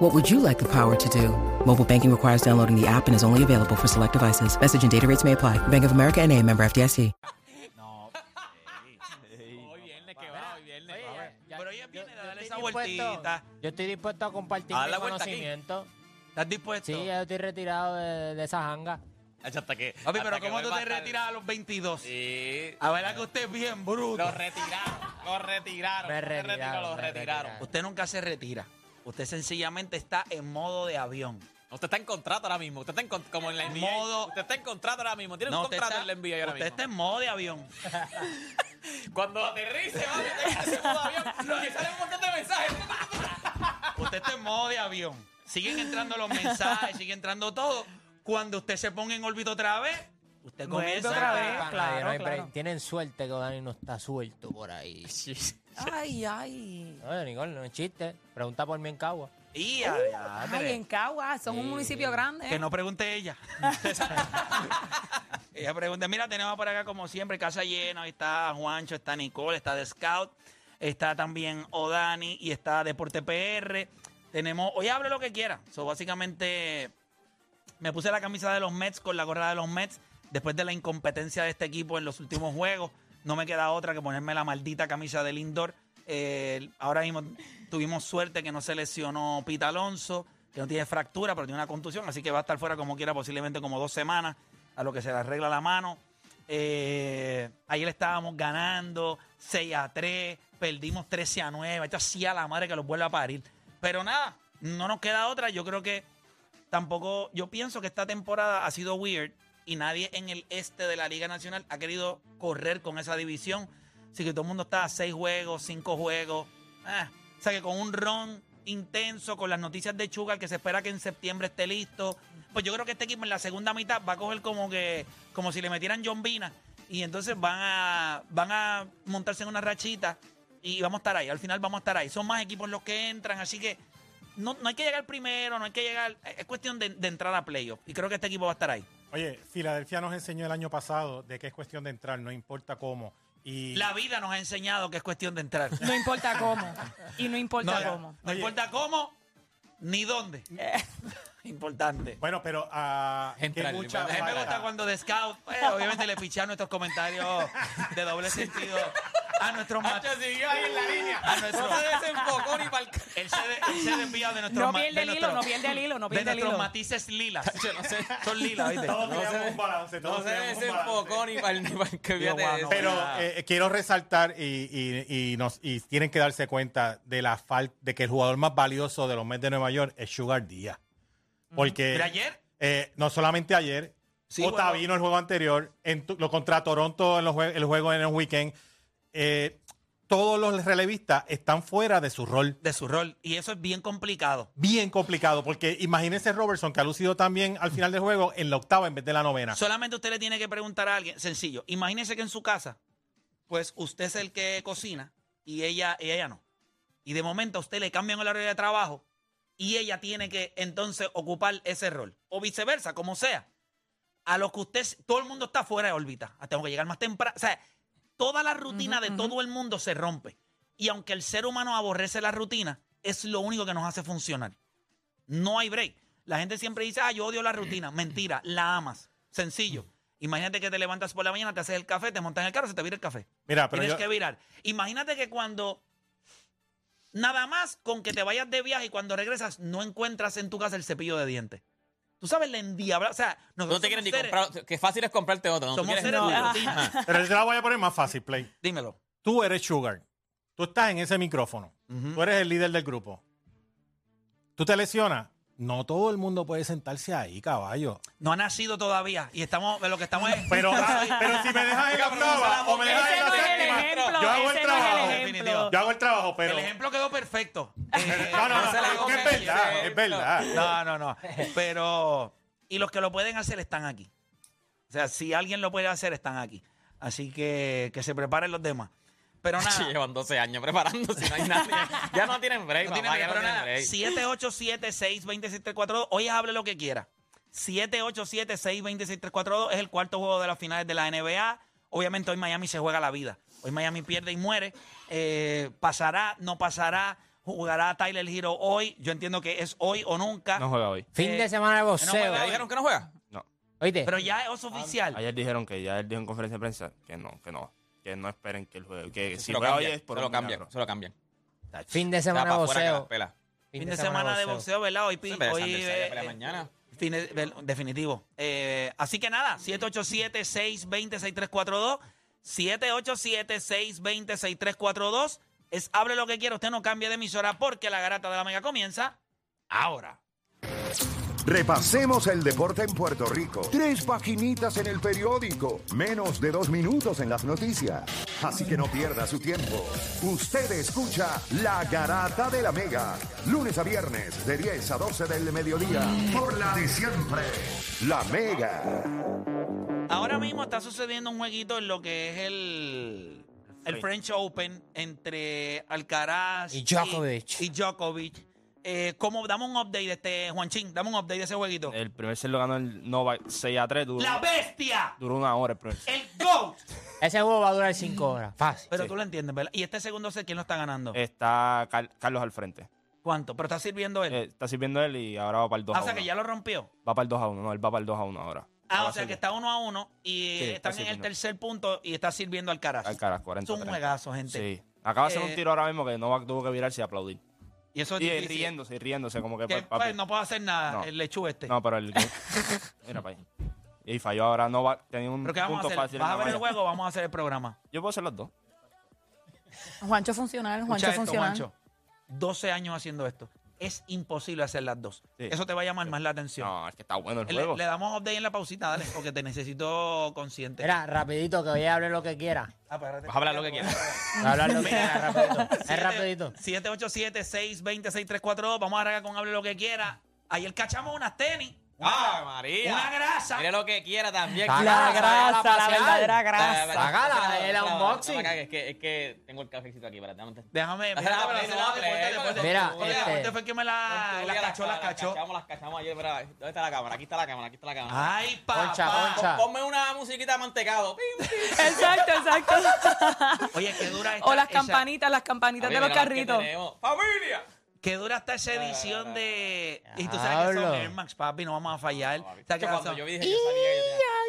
What would you like the power to do? Mobile banking requires downloading the app and is only available for select devices. Message and data rates may apply. Bank of America and a member FDIC. No. Hoy viernes que va, hoy viernes. Oye, va a ver. Pero ella viene a darle esa dispuesto- vueltita. Yo estoy dispuesto a compartir A mi la vuelta aquí. conocimiento. ¿Estás dispuesto? Sí, ya estoy retirado de, de esa janga. Hasta que. Papi, hasta pero que ¿cómo tú te retiras a los 22? Sí. A ver, que usted es bien bruto. Lo retiraron. Lo retiraron. Me no se retiraron, lo me retiraron. retiraron. Usted nunca se retira. Usted sencillamente está en modo de avión. Usted está en contrato ahora mismo. Usted está en con- como en la NBA. Modo- Usted está en contrato ahora mismo. Tiene un usted contrato está, en la NBA ahora usted mismo. está en modo de avión. Cuando aterrice, va a tener que avión. Y sale un montón de mensajes. Usted está en modo de avión. Siguen entrando los mensajes, sigue entrando todo. Cuando usted se ponga en órbita otra vez, usted Vuelve comienza otra vez. Pana, claro, que no hay claro. break. Tienen suerte que Dani no está suelto por ahí. Ay, ay. Oye, Nicole, no es chiste. Pregunta por mí en Cagua. Y a. Ay, en Cagua, son un municipio grande. Que no pregunte ella. ella pregunta, mira, tenemos por acá como siempre casa llena. Ahí está Juancho, está Nicole, está The Scout, está también Odani y está Deporte PR. Tenemos, hoy hable lo que quiera. So, básicamente me puse la camisa de los Mets con la gorra de los Mets después de la incompetencia de este equipo en los últimos juegos. No me queda otra que ponerme la maldita camisa del indoor. Eh, ahora mismo tuvimos suerte que no se lesionó Pita Alonso, que no tiene fractura, pero tiene una contusión, así que va a estar fuera como quiera, posiblemente como dos semanas, a lo que se le arregla la mano. Eh, ayer estábamos ganando 6 a 3, perdimos 13 a 9. Esto hacía la madre que los vuelve a parir. Pero nada, no nos queda otra. Yo creo que tampoco, yo pienso que esta temporada ha sido weird y nadie en el este de la Liga Nacional ha querido correr con esa división. Así que todo el mundo está a seis juegos, cinco juegos. Ah, o sea que con un ron intenso, con las noticias de Chugal, que se espera que en septiembre esté listo. Pues yo creo que este equipo en la segunda mitad va a coger como que, como si le metieran John Vina. Y entonces van a, van a montarse en una rachita y vamos a estar ahí. Al final vamos a estar ahí. Son más equipos los que entran, así que no, no hay que llegar primero, no hay que llegar. Es cuestión de, de entrar a playoff. Y creo que este equipo va a estar ahí. Oye, Filadelfia nos enseñó el año pasado de que es cuestión de entrar, no importa cómo. Y La vida nos ha enseñado que es cuestión de entrar. No importa cómo. Y no importa No, cómo. no Oye. importa cómo ni dónde. Importante. bueno, pero a Entrar, mucha A mí me gusta cuando de Scout, eh, obviamente le pichan nuestros comentarios de doble sentido a nuestros mat- Hacho siguió ahí en la línea. A nuestro- No se desenfocó ni para el. él se, de- él se desvía de nuestros No ma- pierde de el hilo, no pierde el hilo, no de pierde el nuestros hilo. matices lilas. Son lilas, ¿viste? Todos No tenemos se- un balance, todos No se tenemos un desenfocó balance. ni para el ni que Dios, fíjate guau, de no. eso. Pero Ah. eh, quiero resaltar y, y- y nos, y tienen que darse cuenta de la falta de que el jugador más valioso de los Mets de Nueva York es Sugar Díaz. Porque Pero ayer, eh, no solamente ayer, Sí, Otavino el juego anterior, en tu- lo contra Toronto en los jue- el juego en el weekend, eh, todos los relevistas están fuera de su rol. de su rol. Y eso es bien complicado. Bien complicado, porque imagínense Robertson, que ha lucido también al final del juego en la octava en vez de la novena. Solamente usted le tiene que preguntar a alguien, sencillo. Imagínese que en su casa, pues usted es el que cocina y ella, y ella no. Y de momento a usted le cambian el horario de trabajo y ella tiene que entonces ocupar ese rol. O viceversa, como sea. A lo que usted, todo el mundo está fuera de órbita. Ah, Tengo que llegar más temprano. O sea, toda la rutina de todo el mundo se rompe. Y aunque el ser humano aborrece la rutina, es lo único que nos hace funcionar. No hay break. La gente siempre dice, ah, yo odio la rutina. Mentira, la amas. Sencillo. Imagínate que te levantas por la mañana, te haces el café, te montas en el carro, se te vira el café. Mira, pero Tienes yo- que virar. Imagínate que cuando nada más con que te vayas de viaje y cuando regresas no encuentras en tu casa el cepillo de dientes. Tú sabes la endiabla, o sea, nosotros No te quieres ni seres- comprar. Qué fácil es comprarte otro. No, Tú Somos quieres seres tuyo. de rutina. Pero yo te la voy a poner más fácil, Play. Dímelo. Tú eres Sugar. Tú estás en ese micrófono. Tú eres el líder del grupo. Tú te lesionas. No todo el mundo puede sentarse ahí, caballo. No ha nacido todavía y estamos de lo que estamos es Pero, pero si me dejas en la octava o me dejas en no la séptima, yo hago el no trabajo. definitivo. Yo hago el trabajo, pero... el ejemplo quedó perfecto. Eh, No, no, no, No la es verdad, es verdad. No, no, no. Pero. Y los que lo pueden hacer están aquí. O sea, si alguien lo puede hacer, están aquí. Así que que se preparen los demás. Pero nada. Sí, llevan 12 años preparándose. No hay nadie. Ya no tienen break, No tiene papá, break, ya no pero tienen nada, break. 787-620-6342. Hoy hable lo que quiera. 787-620-6342 es el cuarto juego de las finales de la NBA. Obviamente hoy Miami se juega la vida. Hoy Miami pierde y muere. Eh, pasará, no pasará. Jugará Tyler Hero hoy. Yo entiendo que es hoy o nunca. No juega hoy. Fin Eh, de semana de no boxeo. juega ¿Ya dijeron que no juega? No. Oíste, Pero ya es oficial. Ayer dijeron que ya él dijo en conferencia de prensa que no, que no. Que no esperen que él juegue. Que Se si lo hoy cambian, es por se lo cambian, se lo cambian. fin de semana pela. Fin de semana de boxeo, ¿verdad? Hoy, hoy Saya eh, pelea eh, mañana. fin de- definitivo. Eh, así que nada, 787-620-6342. 787-620-6342. Es hable lo que quiera. Usted no cambie de emisora porque la garata de la mega comienza ahora. Repasemos el deporte en Puerto Rico. Tres paginitas en el periódico. Menos de dos minutos en las noticias. Así que no pierda su tiempo. Usted escucha La Garata de la Mega. Lunes a viernes de 10 a 12 del mediodía. Por la de siempre. La Mega. Ahora mismo está sucediendo un jueguito en lo que es el, el French Open entre Alcaraz Y Djokovic. Y, y Djokovic. Eh, ¿cómo, dame un update de este, Juanchín, dame un update de ese jueguito. El primer set lo ganó el Novak 6 a 3. Duró, ¡La bestia! duró una hora el primer set. ¡El GOAT! Ese juego va a durar cinco horas. Fácil. Pero tú lo entiendes, ¿verdad? ¿Y este segundo set quién lo está ganando? Está Car- Carlos al frente. ¿Cuánto? ¿Pero está sirviendo él? Eh, está sirviendo él y ahora va para el 2 ah, a o 1. sea que ya lo rompió. Va para el 2 a 1. No, él va para el 2 a 1 ahora. Ah, Va o sea que está uno a uno y Sí, está están en el sirviendo. tercer punto y está sirviendo Alcaraz. Alcaraz 40 Es un juegazo, gente. Sí. Acaba de hacer Eh, un tiro ahora mismo que Novak tuvo que virarse y aplaudir. Y eso es Y difícil. riéndose, y riéndose, como que Que, pues, papi. pues, no puedo hacer nada, No. el lechu este. No, pero el. Mira para ahí. Y falló ahora Novak. Tenía un ¿Pero qué vamos a punto hacer? fácil. en ¿Vas a la ver el malla. juego o vamos a hacer el programa? Yo puedo hacer los dos. Juancho funcional, Juancho Escucha esto, funcional. Juancho. 12 años haciendo esto. Es imposible hacer las dos. Sí. Eso te va a llamar más la atención. No, es que está bueno el le, juego. le damos update en la pausita, dale, porque te necesito consciente. Mira, rapidito, que hoy hable lo que quiera. Ah, espérate. Vas a hablar lo que quieras. Hablar lo que quiera, rapidito. Es rapidito. 787-620-6342. Vamos a arrancar con hable lo que quiera. Ayer cachamos unas tenis. ¡Ah, María! Una grasa. Mire lo que quiera también. Saca La grasa, la verdadera grasa. Sácala, el unboxing. Es que, es que tengo el cafecito aquí. Un- Déjame. Ajá, Mira, este- fue el que me la, cachó, la las cachó. cachamos, las cachamos ayer, mira, ¿dónde está la cámara? Aquí está la cámara, aquí está la cámara. Ay, papá. Concha, concha. Ponme una musiquita de mantecado. Pim, pim. Exacto, exacto. Oye, qué dura esta, O las campanitas, las campanitas de los carritos. ¡Familia! Qué dura está esa edición de. Y tú sabes que son Air Max, papi, no vamos a fallar. ¿Sabes qué Cuando razón? yo vi, dije, yo sabía que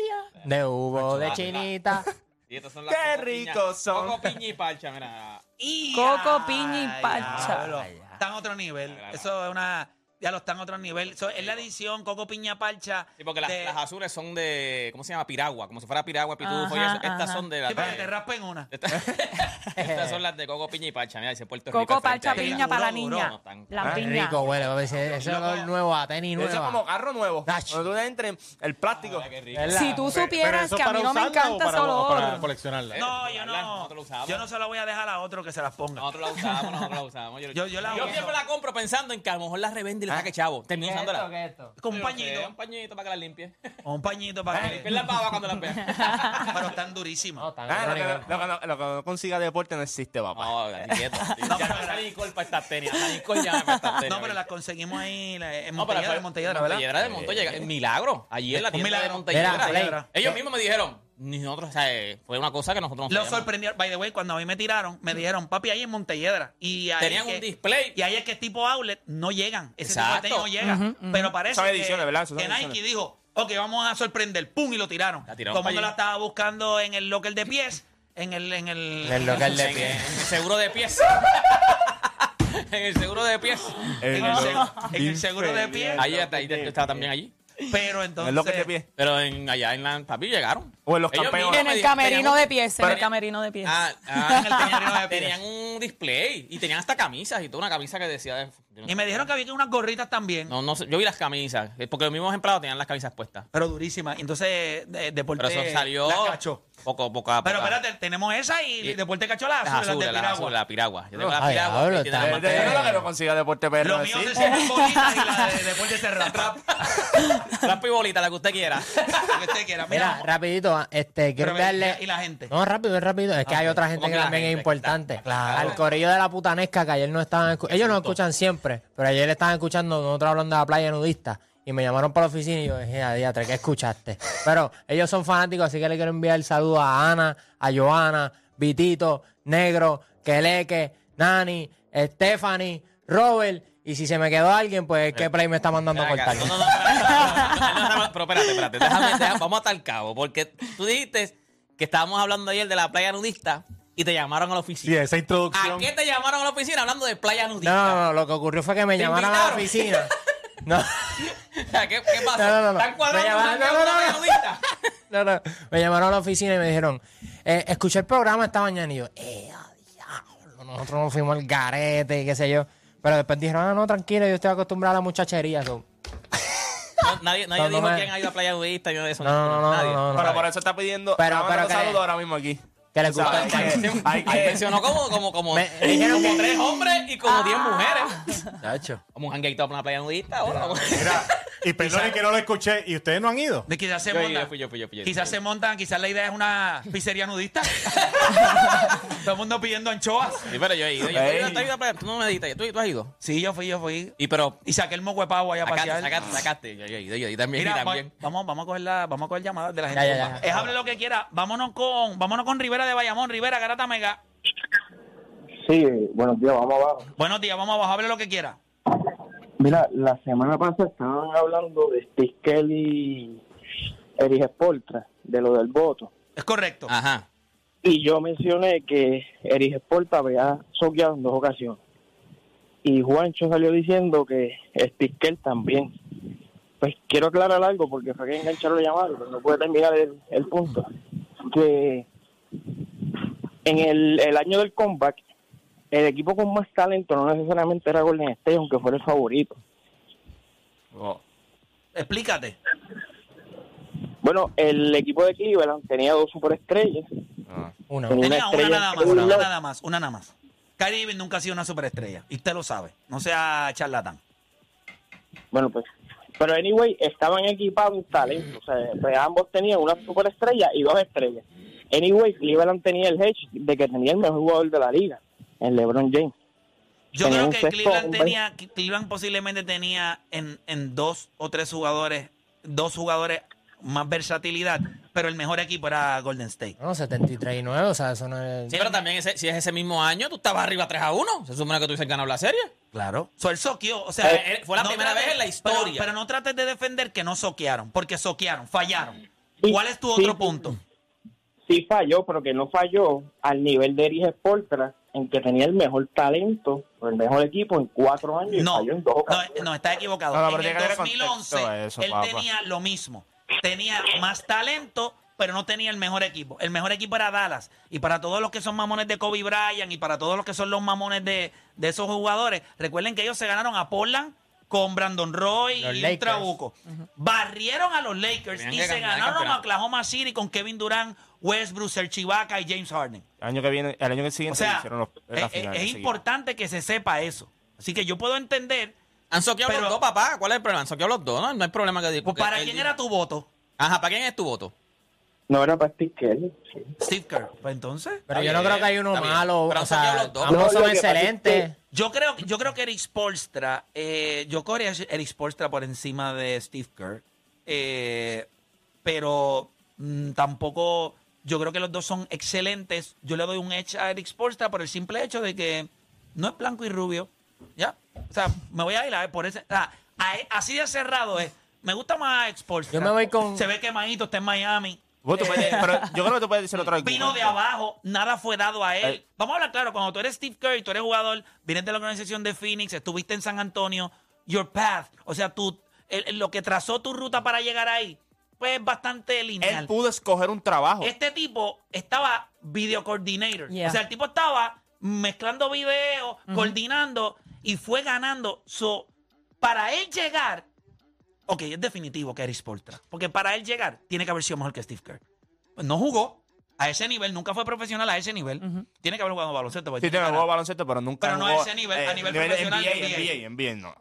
yo tenía- De Hugo, de Chinita. Y estas son las ¡Qué coco piña- ricos son! Coco piña y parcha, mira. Y Coco, piña y ay, parcha. diablo. Están a otro nivel. Eso es una. Ya lo están a otro nivel. Eso es la edición Coco Piña Parcha. Sí, porque las, de- las azules son de, ¿cómo se llama? Piragua, como si fuera piragua, pitufo y Ajá, eso. Estas ajá. son de Sí, las para que te raspen una. Estas, estas son las de coco, piña y parcha. Mira, dice Puerto Rico. Coco, al frente parcha, piña para la niña. No La piña. Rico, güey. Ese ese es el nuevo, a tenis Eso es como carro nuevo. Ach. Cuando tú entres, el plástico. Ah, rico. Si tú supieras que a mí no me encanta ese para olor. coleccionarla. No, yo no. Yo no se la voy a dejar a otro que se las ponga. Nosotros la usamos, nosotros la usamos. Yo- la siempre la compro pensando en que a lo mejor la revende y saque chavo. Termino usándola. ¿Qué es esto? Con un pañito. Un pañito para que la limpie. O un pañito para que. Limpien las babas cuando las vean. Pero están durísimas. No, tan Ah, lo, que, lo que no, lo que no consiga deporte no existe, papá. No, quieto. No, Ya pero- no está Nicole para estas tenis. Hasta Nicole ya para estas tenis. No, pero las conseguimos ahí la- en Montelledra, en Montelledra, ¿verdad? Montelledra de. En Milagro. Allí en la tienda de Montelledra. Ellos mismos me dijeron, ni nosotros, o sea, eh, fue una cosa que nosotros no Lo sabíamos. sorprendió, by the way, cuando a mí me tiraron, me dijeron, papi, ahí en Montelledra. Y ahí Tenían es un que- display. Y ahí es que tipo outlet no llegan. Ese Exacto. tipo de tenis no llega. Pero parece Son que, ediciones, ¿verdad? Son que Nike ediciones. dijo, ok, vamos a sorprender. ¡Pum! Y lo tiraron. La tiraron Todo el la allí. estaba buscando en el locker de pies. En el... En el, En el local de En, en el seguro de pies. en el seguro de pies. en el seg- en el seguro de pies. Ahí, está, ahí estaba también allí. Pero entonces... Es lo que te pie. Pero en, allá en la papi llegaron. O en los Ellos campeones. mismos En me el di- camerino tenían un- de pies, en el camerino de pies. Ah, ah, En el camerino de pies. tenían un display y tenían hasta camisas y toda una camisa que decía. de- yo no Y sé. me dijeron que había unas gorritas también. No, no sé, yo vi las camisas, eh, porque los mismos empleados tenían las camisas puestas. Pero durísimas. Entonces, de, Deporte Pero eso salió la cachó. poco, poco a Pero poco. espérate, tenemos esa y, Y- Deporte cachó las Las azules, las azules, de las piragua. azules, la piragua. Yo tengo la Ay, piragua. diablo, que tiene está- lo que no consiga deporte PR. Lo mío ¿sí? se sienten bolitas y la de Deporte se rapa. Rap y bolita, la que usted quiera. Lo que usted quiera. Mira, Mira, rapidito, este, quiero Pero. ¿y la gente? No, rápido, rápido. Es que hay otra gente ¿Cómo que que la también es gente? importante. Claro. Al corillo de la putanesca que ayer no estaban... escu- Ellos nos escuchan siempre, pero ayer estaban escuchando nosotros hablando de la playa nudista y me llamaron para la oficina y yo dije, a diatre, ¿qué escuchaste? Pero ellos son fanáticos, así que le quiero enviar el saludo a Ana, a Joana, Vitito, Negro, Keleque, Nani, Stephanie, Robert. Y si se me quedó alguien, pues ¿qué play me está mandando a cortar? No, no, no, no, no, no, pero espérate, espérate. Déjame, déjame- vamos hasta el cabo. Porque tú dijiste que estábamos hablando ayer de la playa nudista y te llamaron a la Sí, oficina. esa ¿A introducción. qué te llamaron a la oficina hablando de playa nudista? No, no, no, lo que ocurrió fue que me ¿Te llamaron a la oficina. No. ¿Qué, qué pasó? No, no, no. ¿Están cuadrando Me llamaron- no, no, playa nudista? No, no. Me llamaron a la oficina y me dijeron, eh, escuché el programa esta mañana y yo, eh, a diablo, nosotros nos fuimos al garete y qué sé yo. Pero después dijeron, ah, no, tranquilo, yo estoy acostumbrado a la muchachería. so". No, nadie nadie No, no dijo me- quién ha ido a playa nudista y nada de eso. No, no, no, nadie. no, no, no. Pero por eso está pidiendo. Pero- está pero que- saludos ahora mismo aquí. Que les hay Ahí que- mencionó como, como, como, Me- me dijeron como que- tres hombres y como diez mujeres. Chacho. Como un jangueito para una playa nudista. ahora. Mira, y perdone que no lo escuché. ¿Y ustedes no han ido? De quizás se Yo, montan. fui, yo fui, yo fui, yo Quizás fui. se montan, quizás la idea es una pizzería nudista. Todo el mundo pidiendo anchoas. Sí, pero yo he ido. Yo he ido, ¿tú has ido a playa? Tú no me dijiste. ¿Tú, tú has ido? Sí, yo fui, yo fui. Y pero... Y saqué el moco de pavo allá a Sacaste, pasear. sacaste, sacaste. Yo, yo he ido, yo he ido también. Mira, y también. vamos, vamos a coger la, vamos a coger llamadas de la gente. Ya, ya, ya. Es hable lo que quiera. Vámonos con, vámonos con Rivera de Bayamón. Rivera, Garata Mega. Sí, buenos días, vamos abajo. Buenos días, vamos abajo, hable lo que quiera. Mira, la semana pasada estaban hablando de Steve Kelly y Erich Spoltra, de lo del voto. Es correcto. Ajá. Y yo mencioné que Erich Spoltra había soqueado en dos ocasiones. Y Juancho salió diciendo que Steve Kelly también. Pues quiero aclarar algo porque fue que engancharon la llamada, pero no puede terminar el, el punto. Que en el, el año del comeback, el equipo con más talento no necesariamente era Golden State, aunque fuera el favorito. Oh. Explícate. Bueno, el equipo de Cleveland tenía dos superestrellas. Ah. Una. Tenía una estrella nada más, una nada más, una nada más. Kyrie Irving nunca ha sido una superestrella. Y usted lo sabe. No sea charlatán. Bueno, pues, pero anyway, estaban equipados en talento. O sea, pues, ambos tenían una superestrella y dos estrellas. Anyway, Cleveland tenía el hedge de que tenía el mejor jugador de la liga, el LeBron James. Yo creo que sexto Cleveland tenía, Cleveland posiblemente tenía en, en dos o tres jugadores, dos jugadores más versatilidad, pero el mejor equipo era Golden State. No, 73 y 9, o sea, eso no es... Sí, pero también ese- si es ese mismo año, tú estabas arriba 3 a 1. Se supone que tú hubieses ganado la serie. Claro. So, él soqueó, o sea, Eh, fue la primera vez en la historia. Pero, pero no trates de defender que no soquearon, porque soquearon, fallaron. Sí, ¿Cuál es tu sí, otro punto? Sí falló, pero que no falló al nivel de Erich Spoltra, en que tenía el mejor talento, o el mejor equipo en cuatro años y No, falló en dos no, no, está equivocado. No, en el que darle 2011, contexto a eso, él papá. tenía lo mismo. Tenía más talento, pero no tenía el mejor equipo. El mejor equipo era Dallas. Y para todos los que son mamones de Kobe Bryant y para todos los que son los mamones de, de esos jugadores, recuerden que ellos se ganaron a Portland con Brandon Roy Los y trabuco. Barrieron a los Lakers Tenían y se ganaron a. Oklahoma City con Kevin Durant, Westbrook, Serge Ibaka y James Harden. El año que viene, el año O siguiente sea, hicieron los, es, la es- final. es enseguida. importante que se sepa eso. Así que yo puedo entender, Han soqueado los dos, papá. ¿Cuál es el problema? Han soqueado los dos, ¿no? No hay problema que pues, porque ¿para quién dijo- era tu voto? Ajá, ¿para quién es tu voto? No era para Steve sí. Steve Kerr. Pues entonces, Pero Está yo no creo que hay uno malo, Pero o sea, los dos. ambos No, son que excelentes. yo creo, yo creo que Eric Spolstra, eh, yo corría Eric Spolstra por encima de Steve Kerr, eh, pero mm, tampoco, yo creo que los dos son excelentes. Yo le doy un edge a Eric Spolstra por el simple hecho de que no es blanco y rubio, ¿ya? O sea, me voy a ir a ver por ese, o sea, a- así de cerrado es. Me gusta más Eric Spolstra. Yo me voy con- Se ve quemadito, está en Miami. Vos tú puedes- pero yo creo que tú puedes decir otro Vino argumento. de abajo, nada fue dado a él. Eh. Vamos a hablar claro, cuando tú eres Steve Curry, tú eres jugador, vienes de la organización de Phoenix, estuviste en San Antonio, your path, o sea, tú, el- el- lo que trazó tu ruta para llegar ahí, pues es bastante lineal. Él pudo escoger un trabajo. Este tipo estaba video coordinator. Yeah. O sea, el tipo estaba mezclando videos, coordinando y fue ganando. So, para él llegar, ok, es definitivo que Eric Spolstra. Porque para él llegar, tiene que haber sido mejor que Steve Kerr. Pues no jugó a ese nivel, nunca fue profesional a ese nivel. Tiene que haber jugado baloncesto. Sí, tiene cara. jugado baloncesto, pero nunca Pero no a ese nivel, a nivel nivel profesional, NBA, NBA. NBA, NBA, no.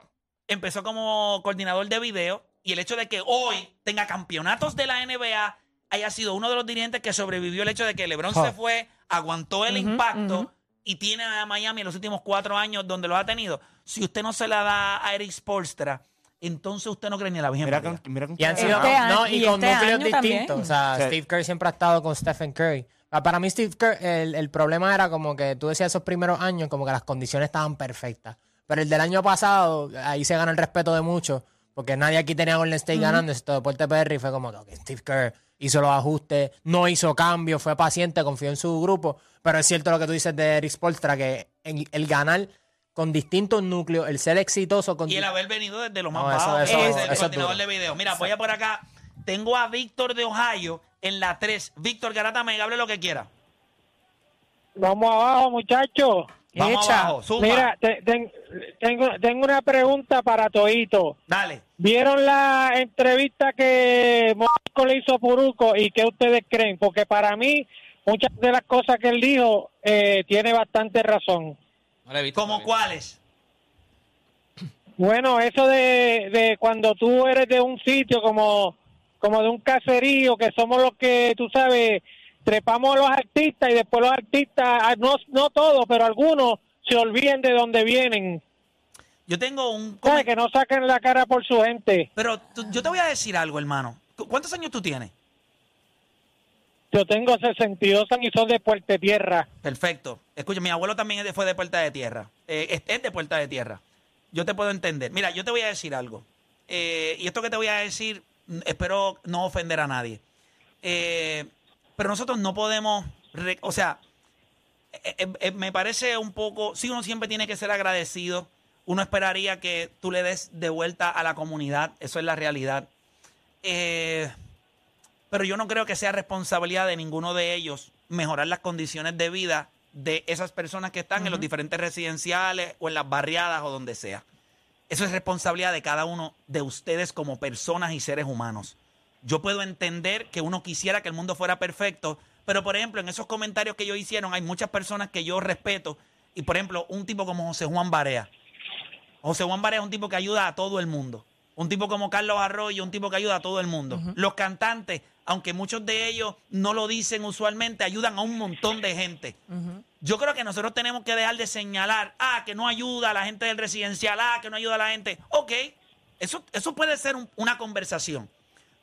empezó como coordinador de video y el hecho de que hoy tenga campeonatos de la NBA haya sido uno de los dirigentes que sobrevivió el hecho de que LeBron Oh. se fue, aguantó el impacto y tiene a Miami en los últimos cuatro años donde lo ha tenido. Si usted no se la da a Eric Spolstra, entonces usted no cree ni en la Virgen Mira con, mira con Y han sido Este no, año- y, y con este núcleos distintos. O sea, Sí. Steve Curry siempre ha estado con Stephen Curry. Ah, Para mí, Steve Curry, el, el problema era como que tú decías esos primeros años, como que las condiciones estaban perfectas. Pero el del año pasado, ahí se ganó el respeto de muchos, porque nadie aquí tenía Golden State ganando esto Deporte PR y fue como que Steve Kerr hizo los ajustes, no hizo cambios, fue paciente, confió en su grupo. Pero es cierto lo que tú dices de Eric Spolstra, que en- el ganar con distintos núcleos, el ser exitoso con Y el haber venido desde lo más No, eso- bajo, eso- es eso el es coordinador de video. Mira, voy a por acá. Tengo a Víctor de Ohio en la 3. Víctor Garata, me hable lo que quiera. Vamos abajo, muchachos. Vamos Echa. abajo, zumba. Mira, te- ten- tengo, tengo una pregunta para Toito. Dale. ¿Vieron la entrevista que Molusco le hizo a Puruco y qué ustedes creen? Porque para mí, muchas de las cosas que él dijo eh, tiene bastante razón. No le he visto ¿Cómo todavía. cuáles? Bueno, eso de, de cuando tú eres de un sitio como, como de un caserío, que somos los que, tú sabes, trepamos a los artistas y después los artistas, ah, no, no todos, pero algunos se olviden de dónde vienen. Yo tengo un... Comen- Que no saquen la cara por su gente. Pero tú- yo te voy a decir algo, hermano. ¿Cu- ¿Cuántos años tú tienes? Yo tengo 62 años y son de Puerto Tierra. Perfecto. Escucha, mi abuelo también de- fue de Puerta de Tierra. Eh, es, es de Puerta de Tierra. Yo te puedo entender. Mira, yo te voy a decir algo. Eh, y esto que te voy a decir, mm, espero no ofender a nadie. Eh, pero nosotros no podemos, re- o sea, eh, eh, eh, me parece un poco, sí, uno siempre tiene que ser agradecido. Uno esperaría que tú le des de vuelta a la comunidad. Eso es la realidad. Eh, pero yo no creo que sea responsabilidad de ninguno de ellos mejorar las condiciones de vida de esas personas que están en los diferentes residenciales o en las barriadas o donde sea. Eso es responsabilidad de cada uno de ustedes como personas y seres humanos. Yo puedo entender que uno quisiera que el mundo fuera perfecto, pero por ejemplo, en esos comentarios que ellos hicieron, hay muchas personas que yo respeto. Y por ejemplo, un tipo como José Juan Barea. José Juan Barea es un tipo que ayuda a todo el mundo. Un tipo como Carlos Arroyo, un tipo que ayuda a todo el mundo. Los cantantes, aunque muchos de ellos no lo dicen usualmente, ayudan a un montón de gente. Yo creo que nosotros tenemos que dejar de señalar, ah, que no ayuda a la gente del residencial, ah, que no ayuda a la gente. Ok, eso, eso puede ser un- una conversación.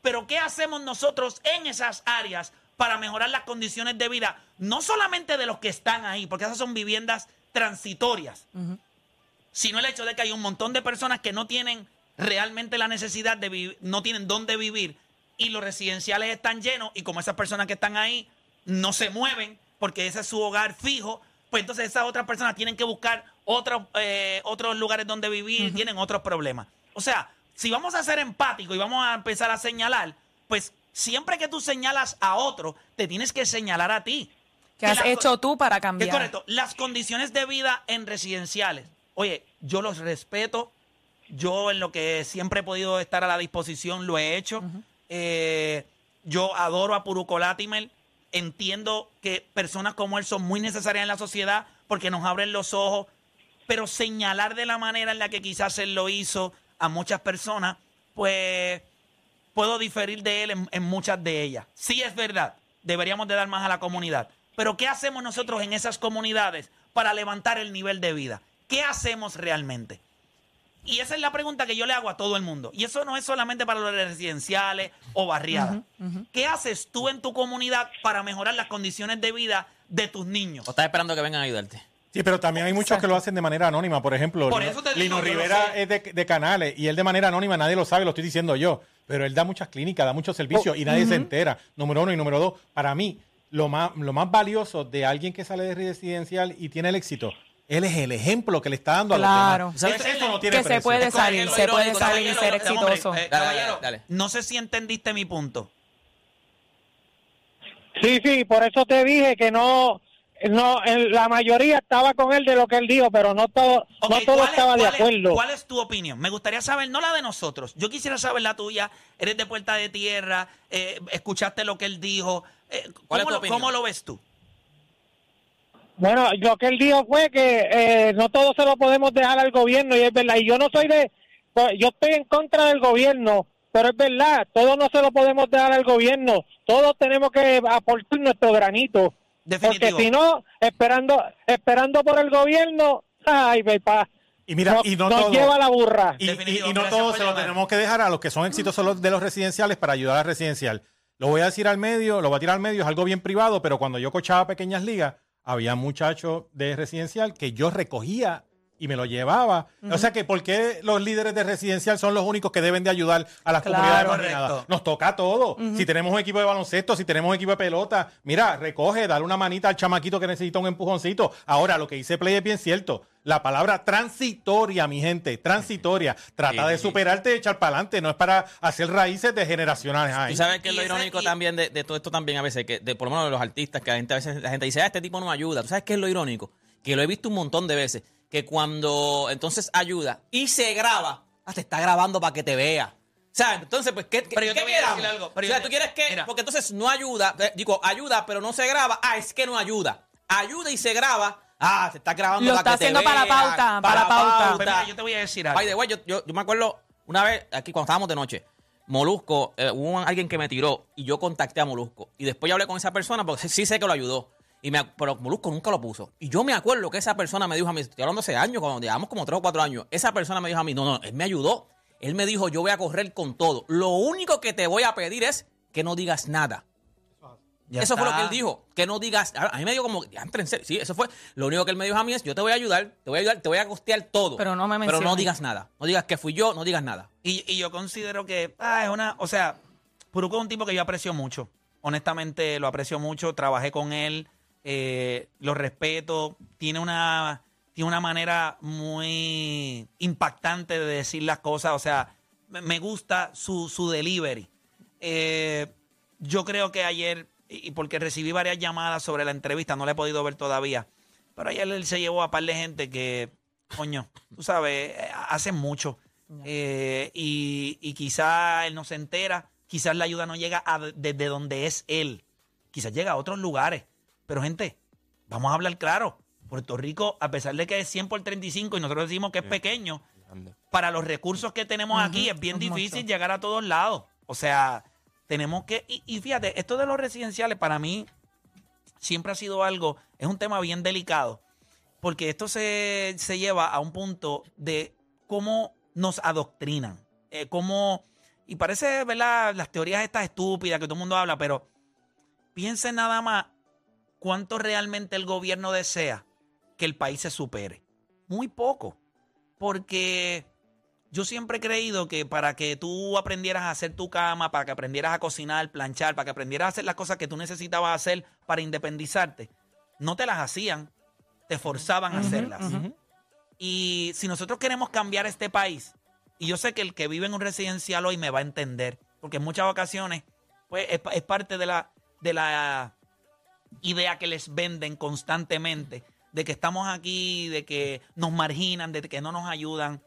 Pero ¿qué hacemos nosotros en esas áreas para mejorar las condiciones de vida? No solamente de los que están ahí, porque esas son viviendas transitorias, sino el hecho de que hay un montón de personas que no tienen realmente la necesidad de vivir, no tienen dónde vivir y los residenciales están llenos y como esas personas que están ahí no se mueven porque ese es su hogar fijo, pues entonces esas otras personas tienen que buscar otros, eh, otros lugares donde vivir, tienen otros problemas. O sea, si vamos a ser empáticos y vamos a empezar a señalar, pues siempre que tú señalas a otro, te tienes que señalar a ti. ¿Qué Que has hecho tú para cambiar? es correcto. Las condiciones de vida en residenciales. Oye, yo los respeto. Yo en lo que siempre he podido estar a la disposición lo he hecho. Eh, yo adoro a Puruco Latimer. Entiendo que personas como él son muy necesarias en la sociedad porque nos abren los ojos. Pero señalar de la manera en la que quizás él lo hizo a muchas personas, pues puedo diferir de él en, en muchas de ellas. Sí es verdad, deberíamos de dar más a la comunidad. Pero ¿qué hacemos nosotros en esas comunidades para levantar el nivel de vida? ¿Qué hacemos realmente? Y esa es la pregunta que yo le hago a todo el mundo. Y eso no es solamente para los residenciales o barriadas. ¿Qué haces tú en tu comunidad para mejorar las condiciones de vida de tus niños? O estás esperando que vengan a ayudarte. Sí, pero también hay muchos que lo hacen de manera anónima. Por ejemplo, Por Lino, eso te digo, Lino Rivera es de, de canales y él de manera anónima nadie lo sabe, lo estoy diciendo yo. Pero él da muchas clínicas, da muchos servicios y nadie se entera. Número uno y número dos. Para mí, lo más, lo más valioso de alguien que sale de residencial y tiene el éxito, él es el ejemplo que le está dando a Claro. los demás. ¿Sabes? Eso, no tiene Que se precio. puede Es salir, se puede salir y ser hombre, exitoso. eh, Dale, caballero, dale, dale. no sé si entendiste mi punto. Sí, sí, por eso te dije que no, no, el- la mayoría estaba con él de lo que él dijo, pero no todo, no todo ¿cuál es- estaba de es- acuerdo. ¿Cuál es tu opinión? Me gustaría saber, no la de nosotros. Yo quisiera saber la tuya. Eres de Puerta de Tierra, eh, escuchaste lo que él dijo. eh, ¿Cuál ¿cómo, es tu lo, opinión? cómo lo ves tú? Bueno, lo que él dijo fue que eh, no todo se lo podemos dejar al gobierno y es verdad. Y yo no soy de, pues, yo estoy en contra del gobierno pero es verdad, todo no se lo podemos dar al gobierno, todos tenemos que aportar nuestro granito, porque si no, esperando, esperando por el gobierno, ay, papá, Y mira, no- y no nos todo. lleva la burra. Y, y- y no todo se lo llamar. tenemos que dejar a los que son exitosos los- de los residenciales para ayudar a la residencial. Lo voy a decir al medio, lo voy a tirar al medio, es algo bien privado, pero cuando yo cochaba pequeñas ligas, había muchachos de residencial que yo recogía y me lo llevaba. O sea que, ¿por qué los líderes de residencial son los únicos que deben de ayudar a las Claro. comunidades marginadas? Nos toca todo. Si tenemos un equipo de baloncesto, si tenemos un equipo de pelota, mira, recoge, dale una manita al chamaquito que necesita un empujoncito. Ahora, lo que dice Play es bien cierto. La palabra transitoria, mi gente, transitoria. Trata Sí, de superarte y echar para adelante. No es para hacer raíces de generacionales. Tú sabes que es lo irónico y- también de, de todo esto también a veces, que de, por lo menos de los artistas, que la gente a veces la gente dice, ah, este tipo no ayuda. ¿Tú sabes qué es lo irónico? Que lo he visto un montón de veces, que cuando entonces ayuda y se graba, ah, te está grabando para que te vea. ¿Sabes? Entonces, pues, ¿qué, Pero yo qué te voy a decir quedamos? algo, pero o sea, te- tú quieres que, mira. porque entonces no ayuda, eh, digo, ayuda, pero no se graba, ah, es que no ayuda. Ayuda y se graba, ah, se está grabando Lo para está que te haciendo para vea, pauta, para pauta. Pues mira, yo te voy a decir algo. By the way, yo, yo, yo me acuerdo una vez aquí cuando estábamos de noche, Molusco, eh, hubo alguien que me tiró y yo contacté a Molusco. Y después yo hablé con esa persona porque sí, sí sé que lo ayudó. Y me, pero Molusco nunca lo puso. Y yo me acuerdo que esa persona me dijo a mí, estoy hablando hace años, cuando llevamos como tres o cuatro años, esa persona me dijo a mí, no, no, él me ayudó. Él me dijo, yo voy a correr con todo. Lo único que te voy a pedir es que no digas nada. Ya eso fue lo que él dijo, que no digas, a a mí me dio como, ya, en serio, sí, eso fue, lo único que él me dijo a mí es, yo te voy a ayudar, te voy a ayudar, te voy a costear todo. Pero no me Pero no menciones. digas nada, no digas que fui yo, no digas nada. Y, y yo considero que ah, es una, o sea, Puruco es un tipo que yo aprecio mucho. Honestamente lo aprecio mucho, trabajé con él, eh, lo respeto, tiene una, tiene una manera muy impactante de decir las cosas, o sea, me, gusta su, su delivery. Eh, yo creo que ayer, y porque recibí varias llamadas sobre la entrevista, no la he podido ver todavía, pero ayer él se llevó a par de gente que, coño, tú sabes, eh, hacen mucho. Eh, y, y quizá él no se entera, quizás la ayuda no llega a de- desde donde es él, quizás llega a otros lugares. Pero gente, vamos a hablar claro. Puerto Rico, a pesar de que es 100 por 35 y nosotros decimos que es pequeño, para los recursos que tenemos aquí es bien es mucho. difícil llegar a todos lados. O sea, tenemos que... Y, y fíjate, esto de los residenciales para mí siempre ha sido algo, es un tema bien delicado, porque esto se, se lleva a un punto de cómo nos adoctrinan, eh, cómo... Y parece, ¿verdad? Las teorías estas estúpidas que todo el mundo habla, pero piensen nada más cuánto realmente el gobierno desea que el país se supere. Muy poco. Porque yo siempre he creído que para que tú aprendieras a hacer tu cama, para que aprendieras a cocinar, planchar, para que aprendieras a hacer las cosas que tú necesitabas hacer para independizarte, no te las hacían, te forzaban a hacerlas. Y si nosotros queremos cambiar este país, y yo sé que el que vive en un residencial hoy me va a entender, porque en muchas ocasiones pues, es, es parte de la, de la idea que les venden constantemente, de que estamos aquí, de que nos marginan, de que no nos ayudan.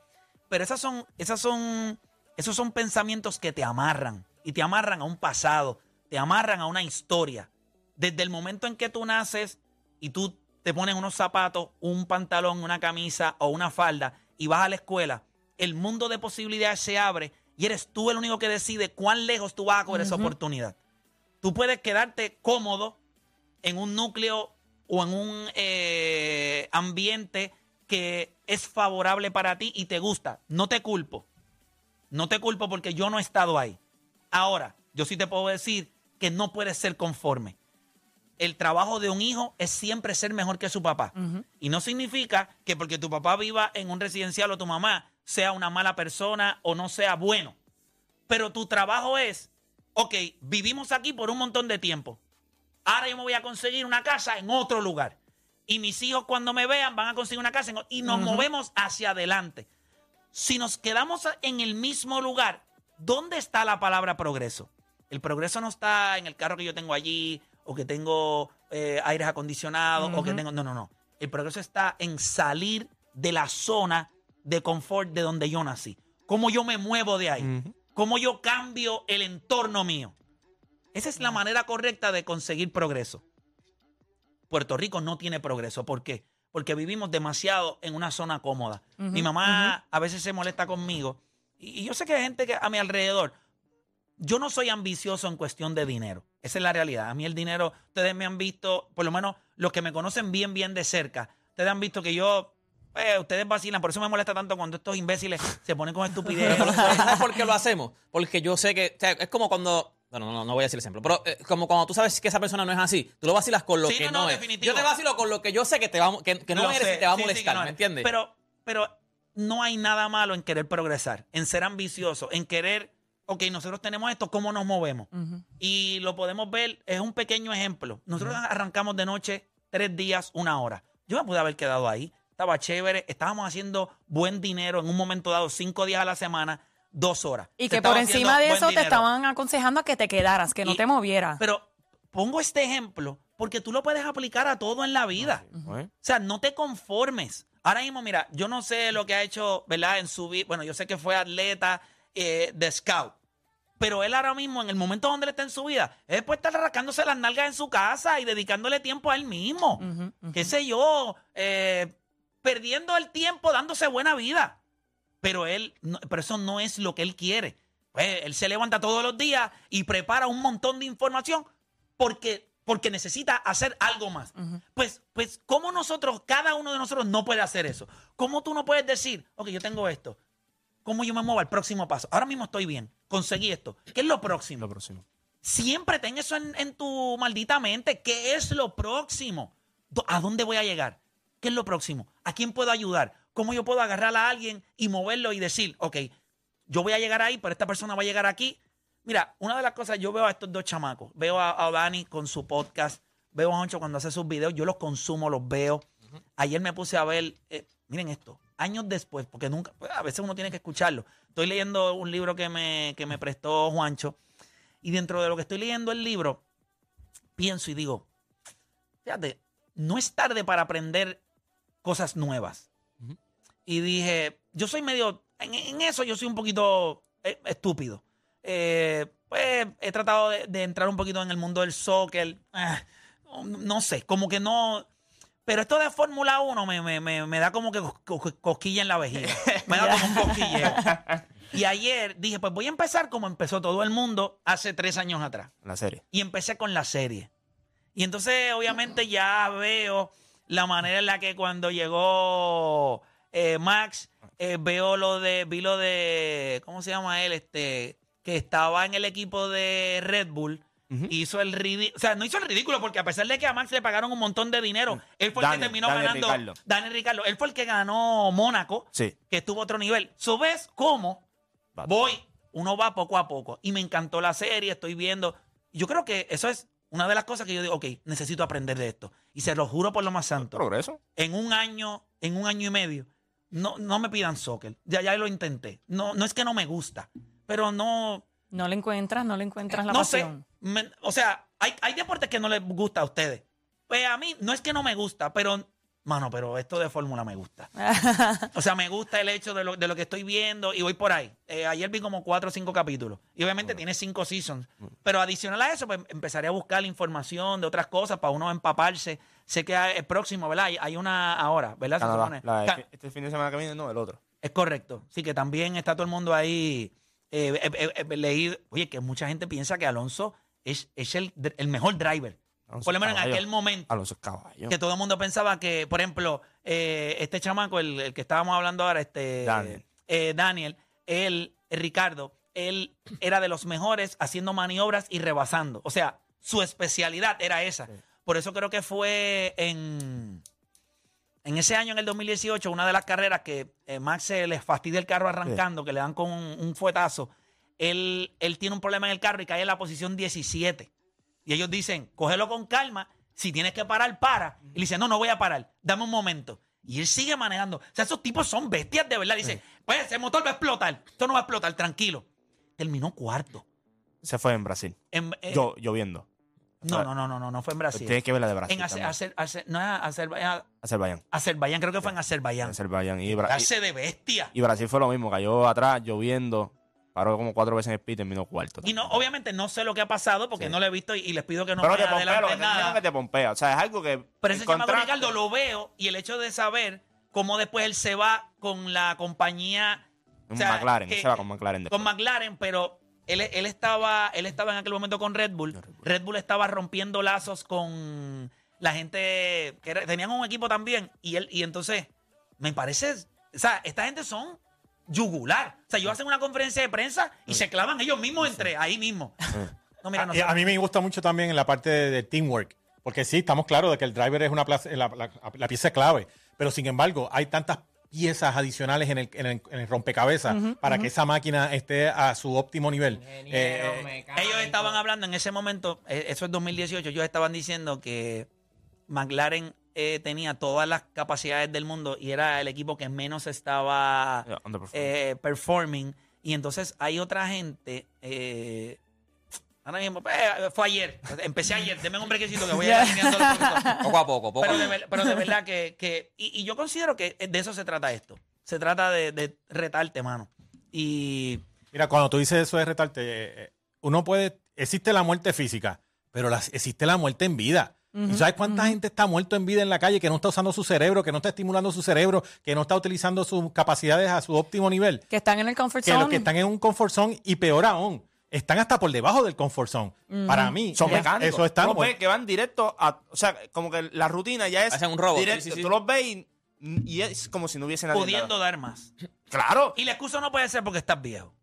Pero esas son, esas son, esos son pensamientos que te amarran y te amarran a un pasado, te amarran a una historia. Desde el momento en que tú naces y tú te pones unos zapatos, un pantalón, una camisa o una falda y vas a la escuela, el mundo de posibilidades se abre y eres tú el único que decide cuán lejos tú vas a coger esa oportunidad. Tú puedes quedarte cómodo en un núcleo o en un eh, ambiente que es favorable para ti y te gusta. No te culpo. No te culpo porque yo no he estado ahí. Ahora, yo sí te puedo decir que no puedes ser conforme. El trabajo de un hijo es siempre ser mejor que su papá. Y no significa que porque tu papá viva en un residencial o tu mamá sea una mala persona o no sea bueno. Pero tu trabajo es, ok, vivimos aquí por un montón de tiempo. Ahora yo me voy a conseguir una casa en otro lugar. Y mis hijos cuando me vean van a conseguir una casa en y nos movemos hacia adelante. Si nos quedamos en el mismo lugar, ¿dónde está la palabra progreso? El progreso no está en el carro que yo tengo allí, o que tengo eh, aires acondicionados, o que tengo... No, no, no. El progreso está en salir de la zona de confort de donde yo nací. Cómo yo me muevo de ahí. Cómo yo cambio el entorno mío. Esa es la manera correcta de conseguir progreso. Puerto Rico no tiene progreso. ¿Por qué? Porque vivimos demasiado en una zona cómoda. Mi mamá a veces se molesta conmigo. Y, y yo sé que hay gente que a mi alrededor. yo no soy ambicioso en cuestión de dinero. Esa es la realidad. A mí el dinero, ustedes me han visto, por lo menos los que me conocen bien, bien de cerca, ustedes han visto que yo, eh, ustedes vacilan, por eso me molesta tanto cuando estos imbéciles se ponen con estupidez. ¿Sabes por qué lo hacemos? Porque yo sé que. o sea, es como cuando. Bueno, no, no, no voy a decir el ejemplo. Pero eh, como cuando tú sabes que esa persona no es así, tú lo vacilas con lo Sí, que no, no, no, es. definitivo. Yo te vacilo con lo que yo sé que, te va, que, que no Lo eres sé, y te va a sí, molestar, no ¿me entiendes? Pero, pero no hay nada malo en querer progresar, en ser ambicioso, en querer, ok, nosotros tenemos esto, ¿cómo nos movemos? Y lo podemos ver, es un pequeño ejemplo. Nosotros arrancamos de noche tres días, una hora. Yo me pude haber quedado ahí, estaba chévere, estábamos haciendo buen dinero en un momento dado, cinco días a la semana, dos horas. Y Se que por encima de eso te dinero. estaban aconsejando a que te quedaras, que no Y- te movieras. Pero pongo este ejemplo porque tú lo puedes aplicar a todo en la vida. ¿eh? O sea, no te conformes. Ahora mismo, mira, yo no sé lo que ha hecho, ¿verdad? En su vida. Bueno, yo sé que fue atleta eh, de scout. Pero él ahora mismo, en el momento donde él está en su vida, es después estar rascándose las nalgas en su casa y dedicándole tiempo a él mismo. Ujú, ujú. Qué sé yo, eh, perdiendo el tiempo, dándose buena vida. Pero él, no- pero eso no es lo que él quiere. Pues, él se levanta todos los días y prepara un montón de información porque, porque necesita hacer algo más. Pues, pues, ¿cómo nosotros, cada uno de nosotros no puede hacer eso? ¿Cómo tú no puedes decir, ok, yo tengo esto? ¿Cómo yo me muevo al próximo paso? Ahora mismo estoy bien, conseguí esto. ¿Qué es lo próximo? Lo próximo. Siempre ten eso en, en tu maldita mente. ¿Qué es lo próximo? ¿A dónde voy a llegar? ¿Qué es lo próximo? ¿A quién puedo ayudar? ¿Cómo yo puedo agarrar a alguien y moverlo y decir, ok, yo voy a llegar ahí, pero esta persona va a llegar aquí? Mira, una de las cosas, yo veo a estos dos chamacos. Veo a, a Dani con su podcast. Veo a Honcho cuando hace sus videos. Yo los consumo, los veo. Ayer me puse a ver, eh, miren esto, años después, porque nunca, pues, a veces uno tiene que escucharlo. Estoy leyendo un libro que me, que me prestó Juancho. Y dentro de lo que estoy leyendo el libro, pienso y digo, fíjate, no es tarde para aprender cosas nuevas. Y dije, yo soy medio, en, en eso yo soy un poquito eh, estúpido. Eh, pues he tratado de, de entrar un poquito en el mundo del soccer. Ah, no, sé, como que no... Pero esto de Fórmula 1 me, me- me- me da como que cos- cos- cosquilla en la vejiga. Me da como un cosquilleo. Y ayer dije, pues voy a empezar como empezó todo el mundo hace tres años atrás. La serie. Y empecé con la serie. Y entonces, obviamente, ya veo la manera en la que cuando llegó eh, Max, eh, veo lo de, vi lo de, ¿cómo se llama él? Este, que estaba en el equipo de Red Bull. Hizo el ridículo, o sea, no hizo el ridículo porque a pesar de que a Max le pagaron un montón de dinero, él fue el que terminó Daniel ganando. Ricciardo. Daniel Ricardo, él fue el que ganó Mónaco, Sí. que estuvo a otro nivel. ¿So ves cómo Va. voy, uno va poco a poco. Y me encantó la serie, estoy viendo. Yo creo que eso es una de las cosas que yo digo, ok, necesito aprender de esto. Y se lo juro por lo más santo. Progreso. En un año, en un año y medio, no, no me pidan soccer. Ya, ya lo intenté. No, no es que no me gusta, pero no, No le encuentras, no le encuentras la no sé. Me- o sea, hay, hay deportes que no les gusta a ustedes. Pues a mí no es que no me gusta, pero, mano, pero esto de fórmula me gusta. O sea, me gusta el hecho de lo, de lo que estoy viendo y voy por ahí. Eh, ayer vi como cuatro o cinco capítulos. Y obviamente tiene cinco seasons. Pero adicional a eso, pues empezaré a buscar la información de otras cosas para uno empaparse. Sé que hay- el próximo, ¿verdad? Hay, hay una ahora, ¿verdad? Se Ah, no, la- supone. la Ca- fi- este fin de semana que viene, no, el otro. es correcto. Sí, que también está todo el mundo ahí. eh, eh, eh, eh, leí, oye, que mucha gente piensa que Alonso es, es el, el mejor driver. Por lo menos en aquel momento. Que todo el mundo pensaba que, por ejemplo, eh, este chamaco, el, el que estábamos hablando ahora, este Daniel. eh, Daniel, él, Ricardo, él era de los mejores haciendo maniobras y rebasando. O sea, su especialidad era esa. Por eso creo que fue en, en ese año, en el 2018, una de las carreras que eh, Max se les fastidia el carro arrancando, que le dan con un, un fuetazo. Él, él tiene un problema en el carro y cae en la posición 17. Y ellos dicen, cógelo con calma. Si tienes que parar, para. Y le dice, no, no voy a parar. Dame un momento. Y él sigue manejando. O sea, esos tipos son bestias de verdad. Dice, pues ese motor va a explotar. Esto no va a explotar, tranquilo. Terminó cuarto. Se fue en Brasil. En- eh, Yo, lloviendo. no, no, no, no, no, no fue en Brasil. Tienes que ver la de Brasil. En Azer- también. Azer- Azer- no es Azerbaiyán, Azerbaiyán. Azerbaiyán, creo que fue en Azerbaiyán. Azerbaiyán. Y, Bra- y- Hace de bestia. y Brasil fue lo mismo. Cayó atrás, lloviendo. Paró como cuatro veces en el pit y terminó cuarto. Y no, obviamente no sé lo que ha pasado porque Sí. no lo he visto y, y les pido que no Pero me te pompea, lo que nada. que te pompea. O sea, es algo que. Pero ese contraste- Ricardo lo veo y el hecho de saber cómo después él se va con la compañía. O sea, McLaren. que- se va con McLaren. Con después. McLaren, pero él, él estaba, él estaba en aquel momento con Red Bull. Red Bull estaba rompiendo lazos con la gente que era- tenían un equipo también. Y él, y entonces, me parece, o sea, esta gente son yugular. O sea, ellos hacen una conferencia de prensa y se clavan ellos mismos entre ahí mismo. No, mira, no Ah, y a mí me gusta mucho también en la parte de, de teamwork, porque sí, estamos claros de que el driver es una plaza- la, la- la pieza clave, pero sin embargo hay tantas piezas adicionales en el, en el- en el rompecabezas para que esa máquina esté a su óptimo nivel. Eh, Ellos estaban hablando en ese momento, eh, eso es 2018, ellos estaban diciendo que McLaren eh, tenía todas las capacidades del mundo y era el equipo que menos estaba Yeah, underperforming. eh, performing. Y entonces hay otra gente. eh, ahora mismo, eh, fue ayer. Empecé ayer. Deme un brequecito que voy a ir. Poco a poco, poco Pero a de, poco. pero de verdad que. que- y, y yo considero que de eso se trata esto. Se trata de, de retarte, mano. Y. Mira, cuando tú dices eso de retarte, eh, eh, uno puede, existe la muerte física, pero las- existe la muerte en vida. ¿Y ¿Sabes cuánta gente está muerto en vida en la calle que no está usando su cerebro, que no está estimulando su cerebro, que no está utilizando sus capacidades a su óptimo nivel? Que están en el comfort Que zone. los que están en un comfort zone y peor aún, están hasta por debajo del comfort zone. Para mí, Son mecánicos. eso está los ves que van directo a. O sea, como que la rutina ya es. Hacen un robot, directo. sí, sí, sí. Tú los ves y, y es como si no hubiese nadie. pudiendo dar más. Claro. Y la excusa no puede ser porque estás viejo.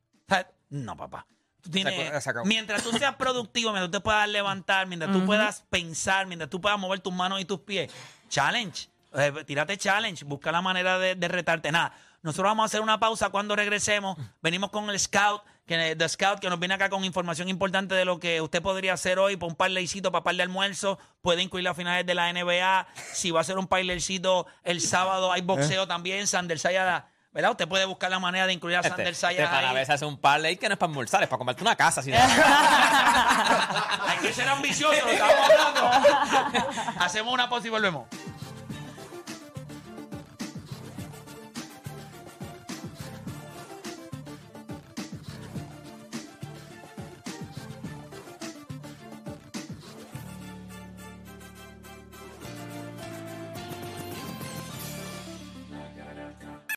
No, papá. Tú tienes, Se- se acabó. mientras tú seas productivo, mientras tú te puedas levantar, mientras tú puedas pensar, mientras tú puedas mover tus manos y tus pies, challenge. Eh, tírate challenge, busca la manera de, de retarte. Nada, nosotros vamos a hacer una pausa cuando regresemos. Venimos con el Scout, que, The Scout, que nos viene acá con información importante de lo que usted podría hacer hoy, por un parlaycito para par de almuerzo. Puede incluir las finales de la NBA. Si va a hacer un parlaycito el sábado, hay boxeo también. Sander Sayada, ¿verdad? Usted puede buscar la manera de incluir a Este, Sander este Sayada. para ahí. veces hace un parlay que no es para almorzar, es para comprarte una casa. Si no. Hay que ser ambicioso, lo estamos hablando. Hacemos una pausa y volvemos.